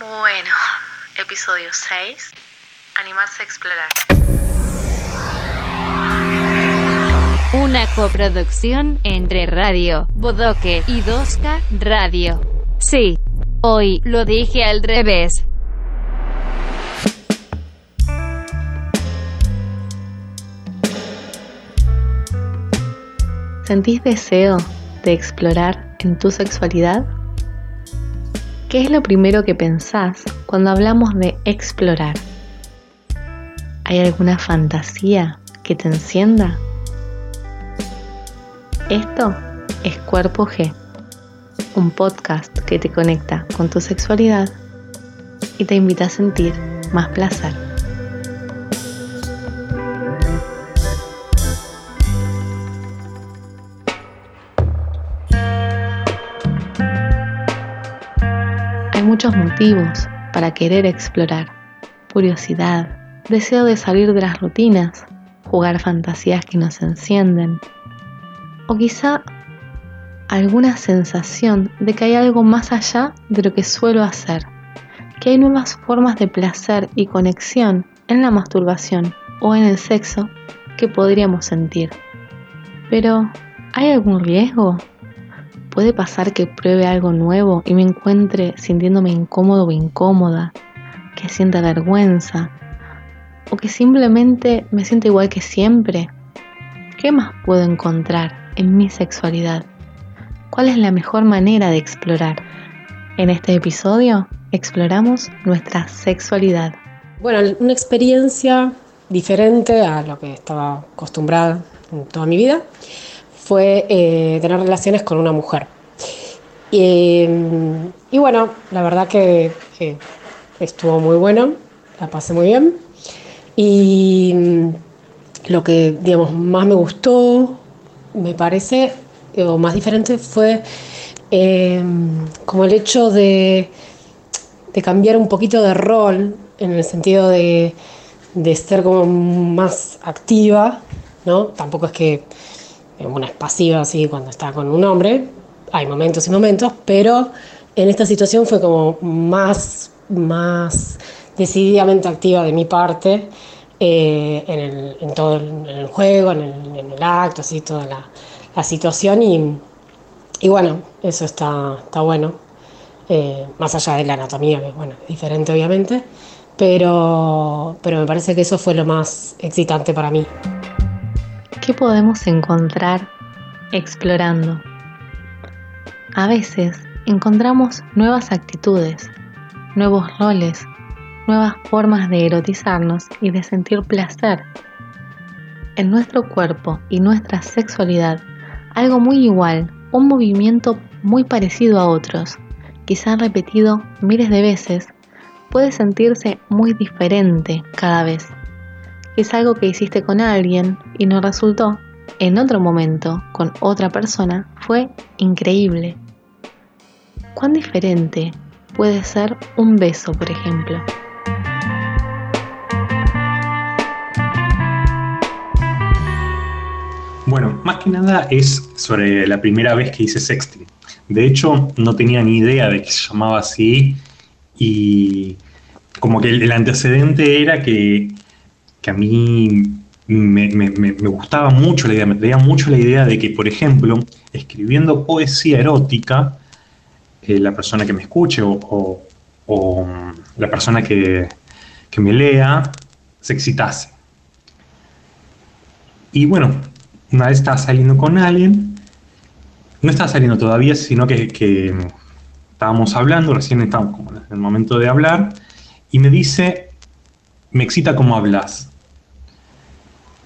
Bueno, episodio 6. Animarse a explorar. Una coproducción entre Radio Bodoque y Dosca Radio. Sí, hoy lo dije al revés. ¿Sentís deseo de explorar en tu sexualidad? ¿Qué es lo primero que pensás cuando hablamos de explorar? ¿Hay alguna fantasía que te encienda? Esto es Cuerpo G, un podcast que te conecta con tu sexualidad y te invita a sentir más placer. Muchos motivos para querer explorar. Curiosidad, deseo de salir de las rutinas, jugar fantasías que nos encienden. O quizá alguna sensación de que hay algo más allá de lo que suelo hacer, que hay nuevas formas de placer y conexión en la masturbación o en el sexo que podríamos sentir. Pero, ¿hay algún riesgo? Puede pasar que pruebe algo nuevo y me encuentre sintiéndome incómodo o incómoda, que sienta vergüenza o que simplemente me sienta igual que siempre. ¿Qué más puedo encontrar en mi sexualidad? ¿Cuál es la mejor manera de explorar? En este episodio exploramos nuestra sexualidad. Bueno, una experiencia diferente a lo que estaba acostumbrada en toda mi vida fue eh, tener relaciones con una mujer. Y, bueno, la verdad que estuvo muy bueno, la pasé muy bien. Y lo que, digamos, más me gustó, me parece, o más diferente, fue eh, como el hecho de, de, cambiar un poquito de rol, en el sentido de, de ser como más activa, ¿no? Tampoco es que una es pasiva así cuando está con un hombre, hay momentos y momentos, pero en esta situación fue como más, más decididamente activa de mi parte eh, en, en, todo el, juego, en el, en el, acto, así, toda la, la situación y, y, bueno, eso está, está bueno, eh, más allá de la anatomía, que bueno, es diferente obviamente, pero, pero me parece que eso fue lo más excitante para mí. ¿Qué podemos encontrar explorando? A veces encontramos nuevas actitudes, nuevos roles, nuevas formas de erotizarnos y de sentir placer. En nuestro cuerpo y nuestra sexualidad, algo muy igual, un movimiento muy parecido a otros, quizá repetido miles de veces, puede sentirse muy diferente cada vez es algo que hiciste con alguien y no resultó, en otro momento, con otra persona, fue increíble. ¿Cuán diferente puede ser un beso, por ejemplo? Bueno, más que nada es sobre la primera vez que hice sexting. De hecho, no tenía ni idea de que se llamaba así y como que el antecedente era que que a mí me, gustaba mucho la idea, me traía mucho la idea de que, por ejemplo, escribiendo poesía erótica, eh, la persona que me escuche o, mm, la persona que, me lea se excitase. Y bueno, una vez estaba saliendo con alguien, no estaba saliendo todavía, sino que, que estábamos hablando, recién estábamos como en el momento de hablar, y me dice, me excita como hablas.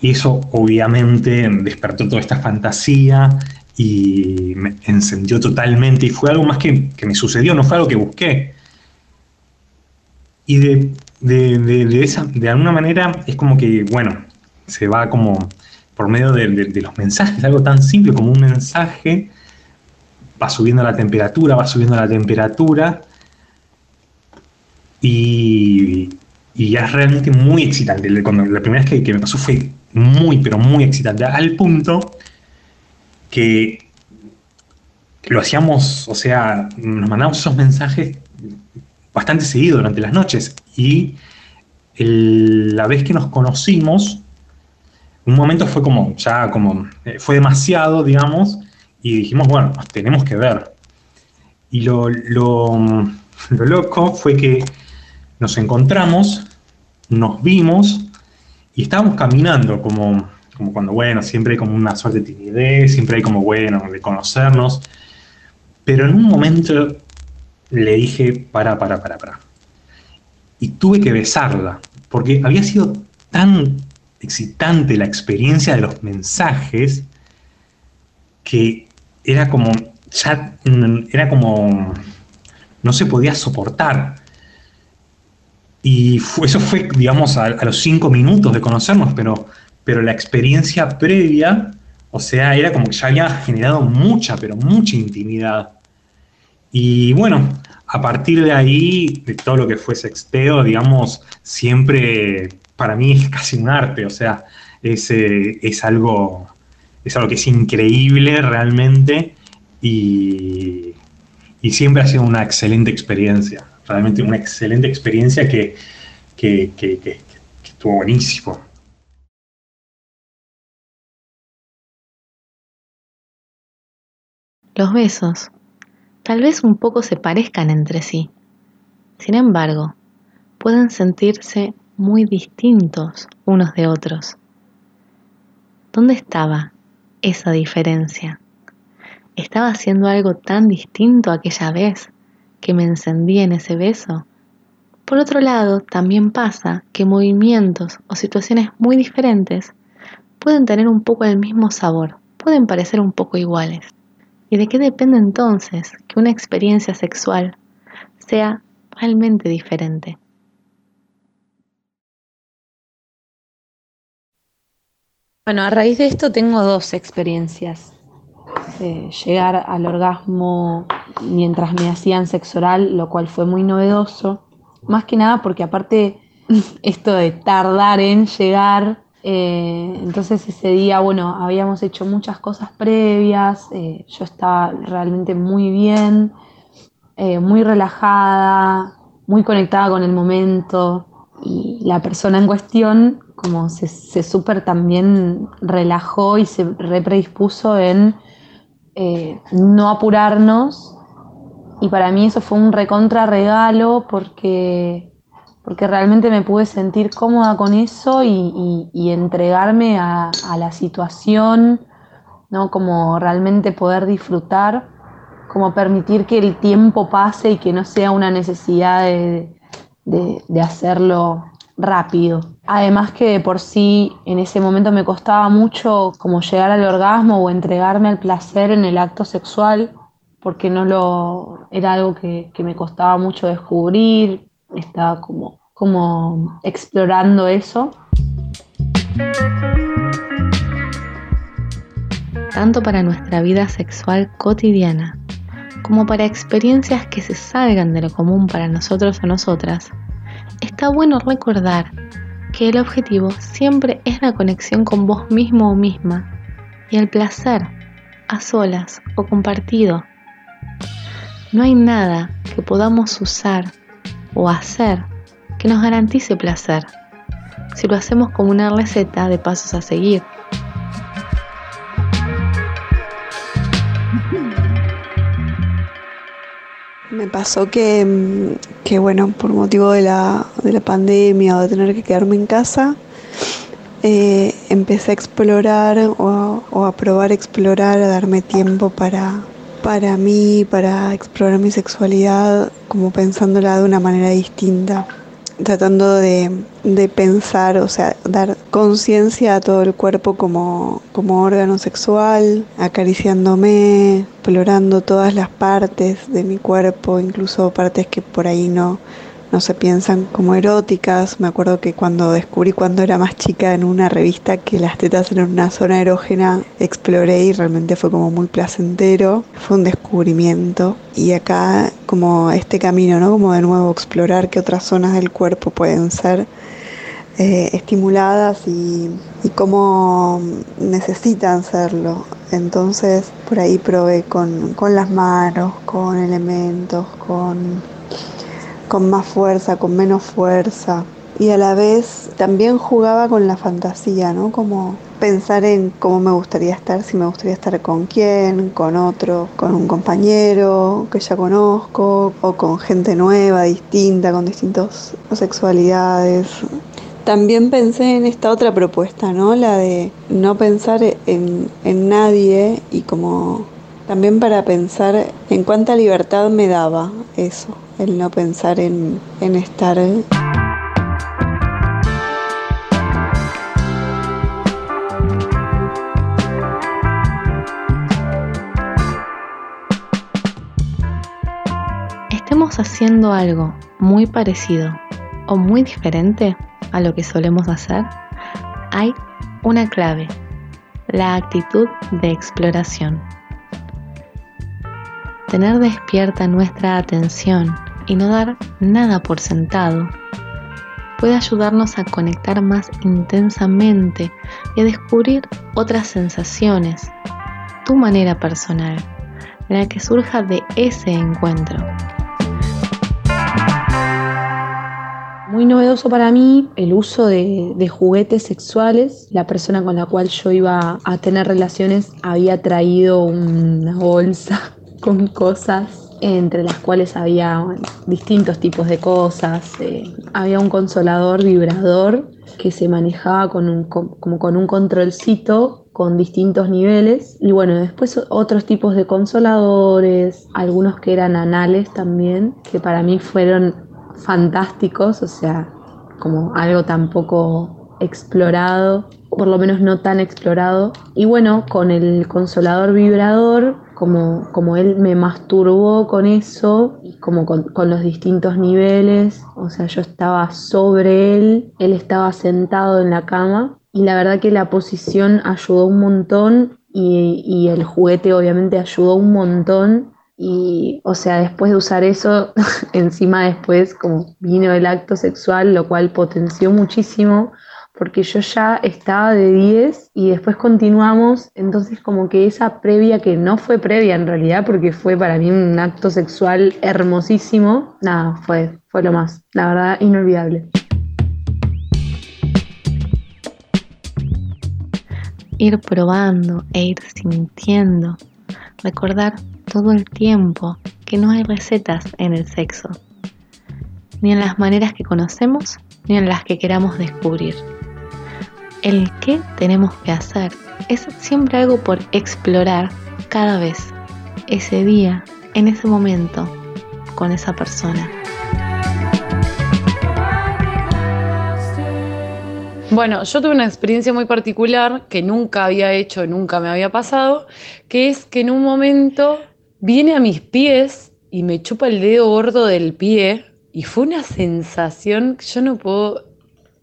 Y eso obviamente despertó toda esta fantasía y me encendió totalmente y fue algo más que, me sucedió, no fue algo que busqué. Y de, de, esa, de alguna manera es como que, bueno, se va como por medio de, los mensajes, algo tan simple como un mensaje, va subiendo la temperatura, va subiendo la temperatura y, y es realmente muy excitante. Cuando, la primera vez que me pasó fue muy, pero muy excitante, al punto que lo hacíamos, o sea, nos mandábamos esos mensajes bastante seguido durante las noches. Y la vez que nos conocimos, un momento fue como, ya como, eh, fue demasiado, digamos, y dijimos, bueno, nos tenemos que ver. Y lo, lo, lo loco fue que nos encontramos, nos vimos y estábamos caminando como, como cuando, bueno, siempre hay como una suerte de timidez, siempre hay como, bueno, de conocernos. Pero en un momento le dije, para, para, para, para. Y tuve que besarla, porque había sido tan excitante la experiencia de los mensajes que era como, era como, no se podía soportar. Y eso fue, digamos, a, los cinco minutos de conocernos, pero, pero la experiencia previa, o sea, era como que ya había generado mucha, pero mucha intimidad. Y bueno, a partir de ahí, de todo lo que fue sexteo, digamos, siempre para mí es casi un arte, o sea, es, eh, es, algo, es algo que es increíble realmente y, y, siempre ha sido una excelente experiencia, realmente una excelente experiencia que, que, que, que estuvo buenísimo. Los besos tal vez un poco se parezcan entre sí. Sin embargo, pueden sentirse muy distintos unos de otros. ¿Dónde estaba esa diferencia? ¿Estaba haciendo algo tan distinto aquella vez que me encendí en ese beso? Por otro lado, también pasa que movimientos o situaciones muy diferentes pueden tener un poco el mismo sabor, pueden parecer un poco iguales. ¿Y de qué depende entonces que una experiencia sexual sea realmente diferente? Bueno, a raíz de esto tengo dos experiencias. Llegar al orgasmo mientras me hacían sexo oral, lo cual fue muy novedoso. Más que nada porque aparte esto de tardar en llegar eh, entonces ese día, bueno, habíamos hecho muchas cosas previas, eh, yo estaba realmente muy bien, eh, muy relajada, muy conectada con el momento y la persona en cuestión como se, se también relajó y se repredispuso en no apurarnos y para mí eso fue un recontra regalo porque porque realmente me pude sentir cómoda con eso y, entregarme a, la situación, ¿no? Como realmente poder disfrutar, como permitir que el tiempo pase y que no sea una necesidad de, de hacerlo rápido. Además que de por sí en ese momento me costaba mucho como llegar al orgasmo o entregarme al placer en el acto sexual, porque no lo era algo que, que me costaba mucho descubrir, estaba como, como explorando eso. Tanto para nuestra vida sexual cotidiana como para experiencias que se salgan de lo común para nosotros o nosotras, está bueno recordar que el objetivo siempre es la conexión con vos mismo o misma y el placer, a solas o compartido. No hay nada que podamos usar o hacer que nos garantice placer, si lo hacemos como una receta de pasos a seguir. Me pasó que, que, bueno, por motivo de la, de la pandemia o de tener que quedarme en casa, eh, empecé a explorar o, a probar a explorar, a darme tiempo para, para mí, para explorar mi sexualidad, como pensándola de una manera distinta tratando de, pensar, o sea, dar conciencia a todo el cuerpo como, como órgano sexual, acariciándome, explorando todas las partes de mi cuerpo, incluso partes que por ahí no, no se piensan como eróticas. Me acuerdo que cuando descubrí cuando era más chica en una revista que las tetas eran una zona erógena, exploré y realmente fue como muy placentero. Fue un descubrimiento. Y acá como este camino, ¿no? Como de nuevo explorar qué otras zonas del cuerpo pueden ser eh, estimuladas y, y cómo necesitan serlo. Entonces por ahí probé con, con las manos, con elementos, con, con más fuerza, con menos fuerza. Y a la vez también jugaba con la fantasía, ¿no? Como pensar en cómo me gustaría estar, si me gustaría estar con quién, con otro, con un compañero que ya conozco, o con gente nueva, distinta, con distintas sexualidades. También pensé en esta otra propuesta, ¿no? La de no pensar en, en nadie y como también para pensar en cuánta libertad me daba eso, el no pensar en, estar... Estemos haciendo algo muy parecido o muy diferente a lo que solemos hacer, hay una clave, la actitud de exploración. Tener despierta nuestra atención y no dar nada por sentado puede ayudarnos a conectar más intensamente y a descubrir otras sensaciones, tu manera personal, la que surja de ese encuentro. Muy novedoso para mí el uso de, de, juguetes sexuales. La persona con la cual yo iba a tener relaciones había traído una bolsa con cosas entre las cuales había distintos tipos de cosas. Eh, había un consolador vibrador que se manejaba con un, como con un controlcito con distintos niveles y bueno, después otros tipos de consoladores, algunos que eran anales también, que para mí fueron fantásticos, o sea, como algo tan poco explorado, por lo menos no tan explorado. Y bueno, con el consolador vibrador, como, como él me masturbó con eso, como con, con, los distintos niveles, o sea, yo estaba sobre él, él estaba sentado en la cama. Y la verdad que la posición ayudó un montón y, y el juguete obviamente ayudó un montón y, o sea, después de usar eso, encima después como vino el acto sexual, lo cual potenció muchísimo, porque yo ya estaba de 10 y después continuamos, entonces como que esa previa, que no fue previa en realidad, porque fue para mí un acto sexual hermosísimo, nada, fue, fue lo más, la verdad, inolvidable. Ir probando e ir sintiendo, recordar todo el tiempo que no hay recetas en el sexo, ni en las maneras que conocemos, ni en las que queramos descubrir. El qué tenemos que hacer es siempre algo por explorar cada vez, ese día, en ese momento, con esa persona. Bueno, yo tuve una experiencia muy particular que nunca había hecho, nunca me había pasado, que es que en un momento viene a mis pies y me chupa el dedo gordo del pie y fue una sensación que yo no puedo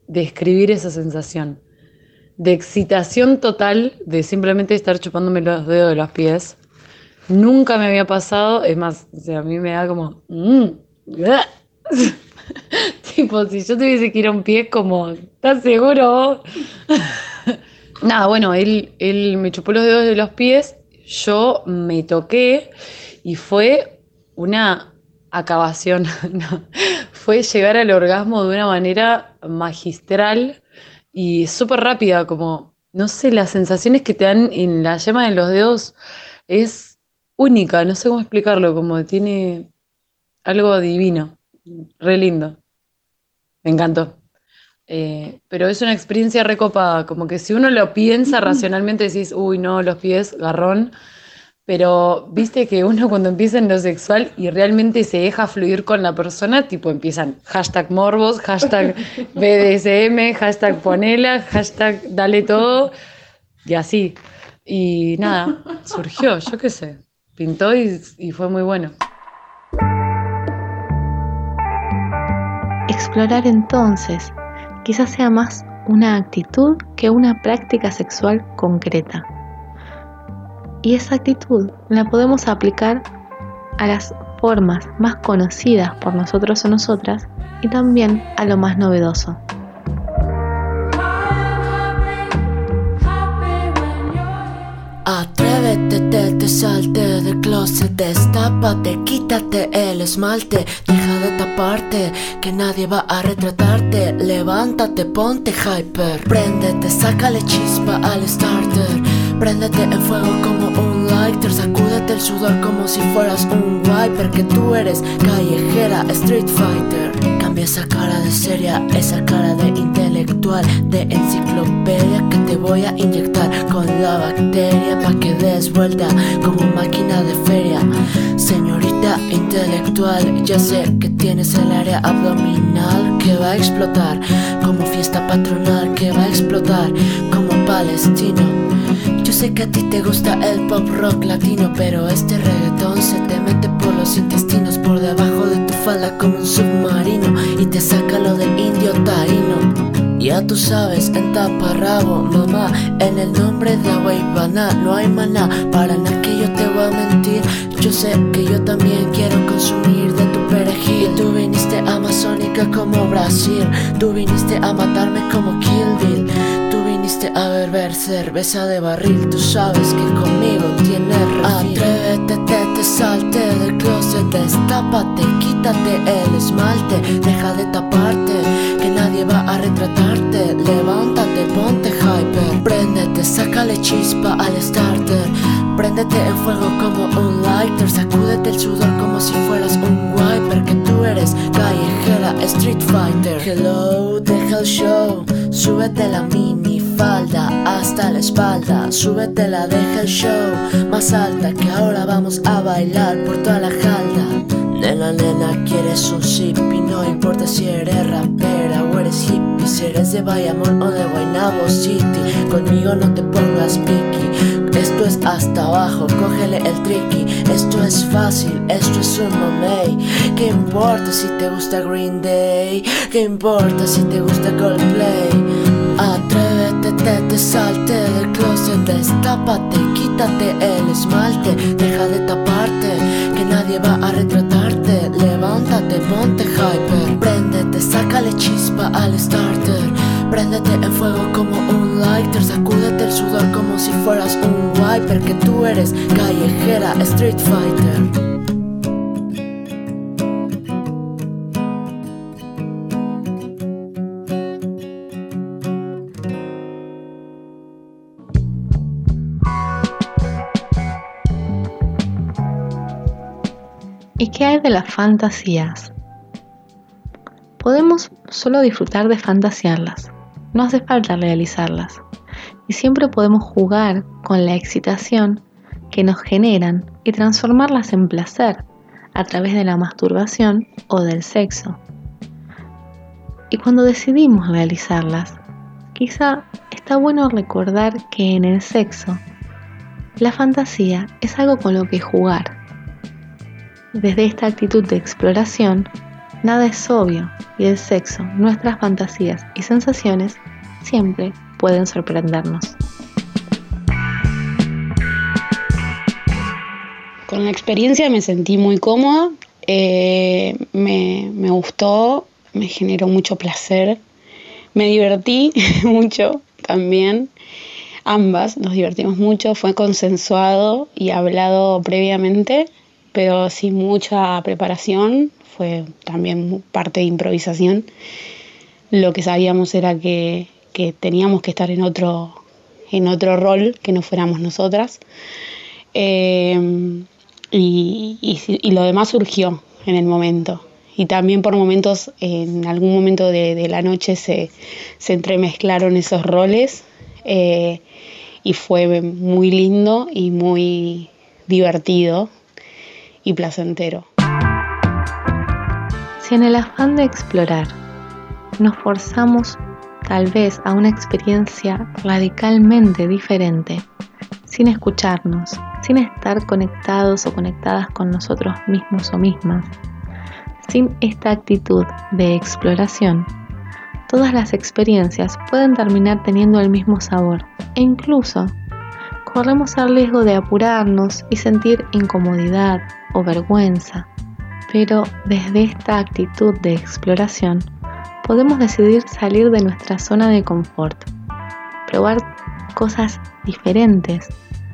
describir esa sensación de excitación total de simplemente estar chupándome los dedos de los pies. Nunca me había pasado, es más, a mí me da como... Mm, tipo, si yo tuviese que ir a un pie, como, ¿estás seguro? Nada, bueno, él, él me chupó los dedos de los pies yo me toqué y fue una acabación, fue llegar al orgasmo de una manera magistral y súper rápida, como, no sé, las sensaciones que te dan en la yema de los dedos es única, no sé cómo explicarlo, como tiene algo divino, re lindo, me encantó. Eh, pero es una experiencia recopada, como que si uno lo piensa racionalmente decís, uy, no, los pies, garrón, pero viste que uno cuando empieza en lo sexual y realmente se deja fluir con la persona, tipo empiezan hashtag morbos, hashtag BDSM, hashtag ponela, hashtag dale todo, y así. Y nada, surgió, yo qué sé, pintó y, y fue muy bueno. Explorar entonces quizás sea más una actitud que una práctica sexual concreta. Y esa actitud la podemos aplicar a las formas más conocidas por nosotros o nosotras y también a lo más novedoso. Atrévete, te, te salte del closet, destápate, quítate el esmalte, deja de taparte, que nadie va a retratarte. Levántate, ponte hyper, préndete, sácale chispa al starter préndete en fuego como un lighter, sacúdete el sudor como si fueras un wiper, que tú eres callejera, street fighter, cambia esa cara de seria, esa cara de intelectual, de enciclopedia que te voy a inyectar con la bacteria pa' que des vuelta como máquina de feria. Señorita intelectual, ya sé que tienes el área abdominal que va a explotar, como fiesta patronal que va a explotar, como palestino. Yo sé que a ti te gusta el pop rock latino, pero este reggaetón se te mete por los intestinos, por debajo de tu falda como un submarino y te saca lo del indio taíno. Ya tú sabes, en taparrabo, mamá, en el nombre de Agua no hay maná, para nada que yo te voy a mentir. Yo sé que yo también quiero consumir de tu perejil. Tú viniste amazónica como Brasil, tú viniste a matarme como Kill Bill. Viniste a beber cerveza de barril, tú sabes que conmigo tienes refil. Atrévete, te, te salte del closet, destápate, quítate el esmalte, deja de taparte, que nadie va a retratarte. Levántate, ponte hyper, préndete, sácale chispa al starter. Préndete en fuego como un lighter, sacúdete el sudor como si fueras un wiper, que tú eres callejera, street fighter. Hello, deja el show, súbete la mini falda hasta la espalda, súbete la deja el show más alta, que ahora vamos a bailar por toda la jalda. Nena, nena, quieres un sippy, no importa si eres rapera o eres hippie, si eres de Bayamón o de Guaynabo City, conmigo no te pongas picky. Esto es hasta abajo, cógele el tricky. Esto es fácil, esto es un mamey. ¿Qué importa si te gusta Green Day? ¿Qué importa si te gusta Coldplay? Atrévete, te, te salte del closet, destápate, quítate el esmalte, deja de taparte, que nadie va a retratarte. Levántate, ponte hyper, préndete, sácale chispa al starter, préndete en fuego como un lighter, sacúdete el sudor como si fueras un wiper, que tú eres callejera, street fighter. ¿Y qué hay de las fantasías? Podemos solo disfrutar de fantasearlas, no hace falta realizarlas. Y siempre podemos jugar con la excitación que nos generan y transformarlas en placer a través de la masturbación o del sexo. Y cuando decidimos realizarlas, quizá está bueno recordar que en el sexo, la fantasía es algo con lo que jugar desde esta actitud de exploración, nada es obvio y el sexo, nuestras fantasías y sensaciones siempre pueden sorprendernos. Con la experiencia me sentí muy cómoda, eh, me, me gustó, me generó mucho placer, me divertí mucho también. Ambas nos divertimos mucho, fue consensuado y hablado previamente pero sin mucha preparación, fue también parte de improvisación. Lo que sabíamos era que, teníamos que estar en otro, en otro rol, que no fuéramos nosotras. Eh, y, lo demás surgió en el momento. Y también por momentos, en algún momento de, la noche se, entremezclaron esos roles eh, y fue muy lindo y muy divertido placentero. Si en el afán de explorar nos forzamos tal vez a una experiencia radicalmente diferente, sin escucharnos, sin estar conectados o conectadas con nosotros mismos o mismas, sin esta actitud de exploración, todas las experiencias pueden terminar teniendo el mismo sabor e incluso corremos el riesgo de apurarnos y sentir incomodidad o vergüenza, pero desde esta actitud de exploración podemos decidir salir de nuestra zona de confort, probar cosas diferentes,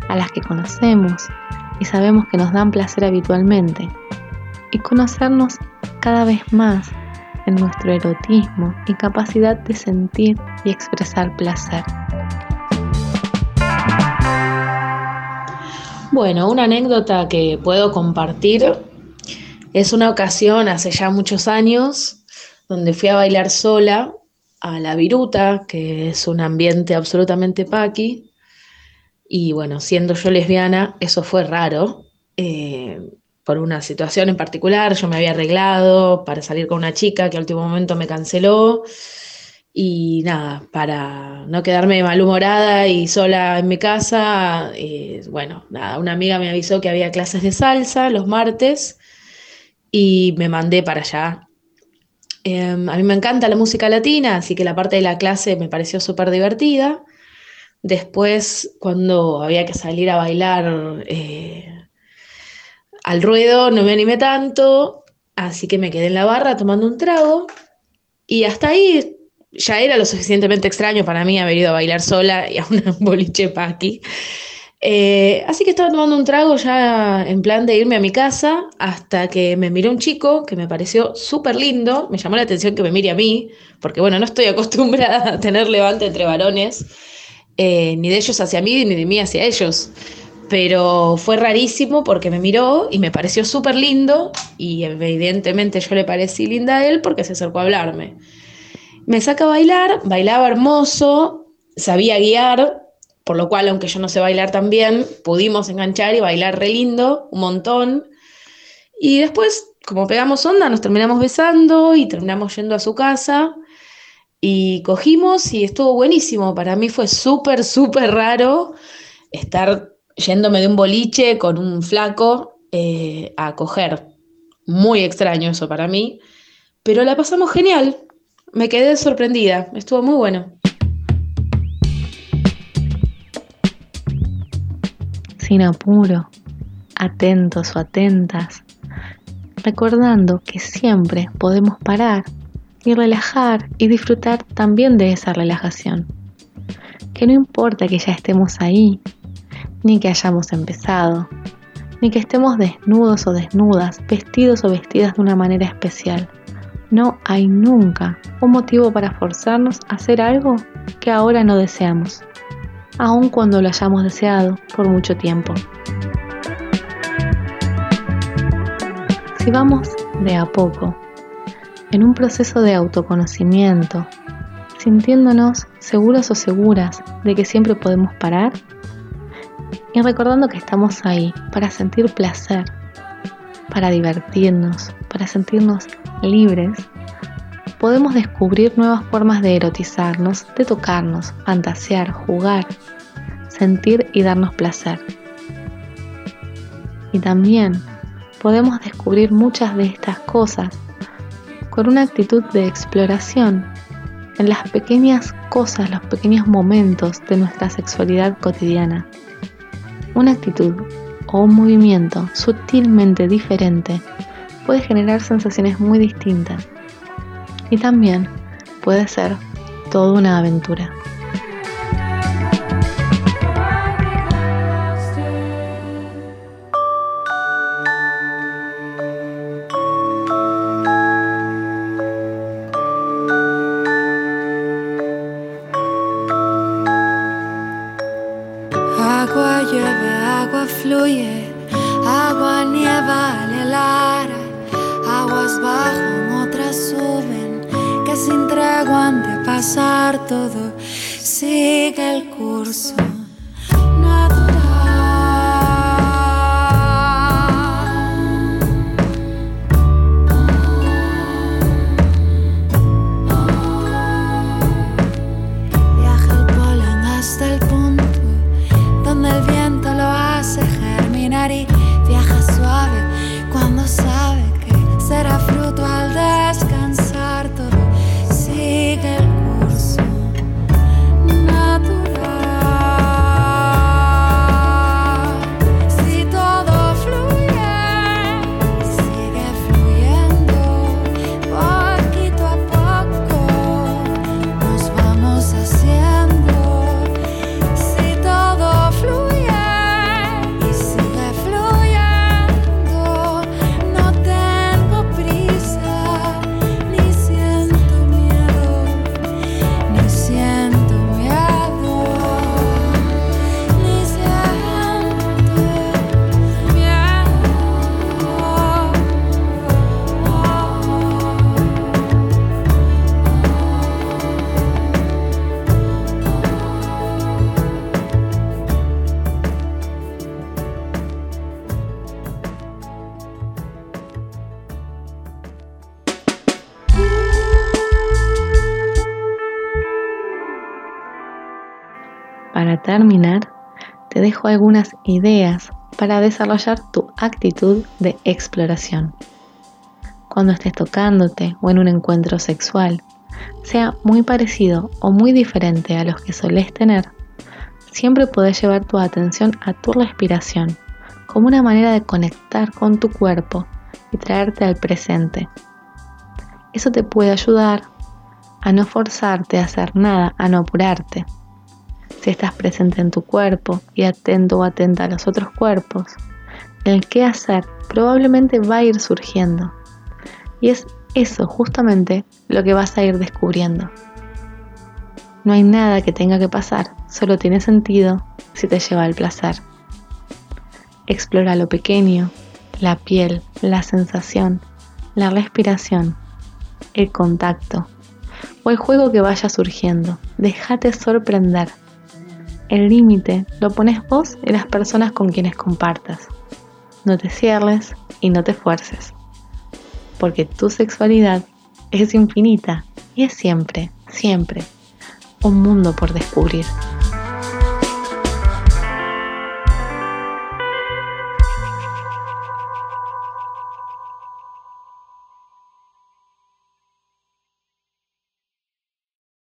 a las que conocemos y sabemos que nos dan placer habitualmente, y conocernos cada vez más en nuestro erotismo y capacidad de sentir y expresar placer. Bueno, una anécdota que puedo compartir es una ocasión hace ya muchos años donde fui a bailar sola a La Viruta, que es un ambiente absolutamente paqui. Y bueno, siendo yo lesbiana, eso fue raro. Eh, por una situación en particular, yo me había arreglado para salir con una chica que al último momento me canceló. Y nada, para no quedarme malhumorada y sola en mi casa, eh, bueno, nada, una amiga me avisó que había clases de salsa los martes y me mandé para allá. Em, a mí me encanta la música latina, así que la parte de la clase me pareció súper divertida. Después, cuando había que salir a bailar eh, al ruedo, no me animé tanto, así que me quedé en la barra tomando un trago y hasta ahí ya era lo suficientemente extraño para mí haber ido a bailar sola y a un boliche paqui. Eh, así que estaba tomando un trago ya en plan de irme a mi casa hasta que me miró un chico que me pareció súper lindo. Me llamó la atención que me mire a mí, porque bueno, no estoy acostumbrada a tener levante entre varones, eh, ni de ellos hacia mí, ni de mí hacia ellos. Pero fue rarísimo porque me miró y me pareció súper lindo y evidentemente yo le parecí linda a él porque se acercó a hablarme. Me saca a bailar, bailaba hermoso, sabía guiar, por lo cual, aunque yo no sé bailar tan bien, pudimos enganchar y bailar re lindo, un montón. Y después, como pegamos onda, nos terminamos besando y terminamos yendo a su casa. Y cogimos y estuvo buenísimo. Para mí fue súper, súper raro estar yéndome de un boliche con un flaco eh, a coger. Muy extraño eso para mí. Pero la pasamos genial. Me quedé sorprendida. Estuvo muy bueno. sin apuro, atentos o atentas, recordando que siempre podemos parar y relajar y disfrutar también de esa relajación. Que no importa que ya estemos ahí, ni que hayamos empezado, ni que estemos desnudos o desnudas, vestidos o vestidas de una manera especial. No hay nunca un motivo para forzarnos a hacer algo que ahora no deseamos aun cuando lo hayamos deseado por mucho tiempo. Si vamos de a poco, en un proceso de autoconocimiento, sintiéndonos seguros o seguras de que siempre podemos parar y recordando que estamos ahí para sentir placer, para divertirnos, para sentirnos libres, podemos descubrir nuevas formas de erotizarnos, de tocarnos, fantasear, jugar, sentir y darnos placer. Y también podemos descubrir muchas de estas cosas con una actitud de exploración en las pequeñas cosas, los pequeños momentos de nuestra sexualidad cotidiana. Una actitud o un movimiento sutilmente diferente puede generar sensaciones muy distintas y también puede ser toda una aventura. Para terminar, te dejo algunas ideas para desarrollar tu actitud de exploración. Cuando estés tocándote o en un encuentro sexual, sea muy parecido o muy diferente a los que solés tener, siempre podés llevar tu atención a tu respiración como una manera de conectar con tu cuerpo y traerte al presente. Eso te puede ayudar a no forzarte a hacer nada, a no apurarte. Si estás presente en tu cuerpo y atento o atenta a los otros cuerpos, el qué hacer probablemente va a ir surgiendo. Y es eso justamente lo que vas a ir descubriendo. No hay nada que tenga que pasar, solo tiene sentido si te lleva al placer. Explora lo pequeño, la piel, la sensación, la respiración, el contacto o el juego que vaya surgiendo. Déjate sorprender. El límite lo pones vos y las personas con quienes compartas. No te cierres y no te fuerces. Porque tu sexualidad es infinita y es siempre, siempre un mundo por descubrir.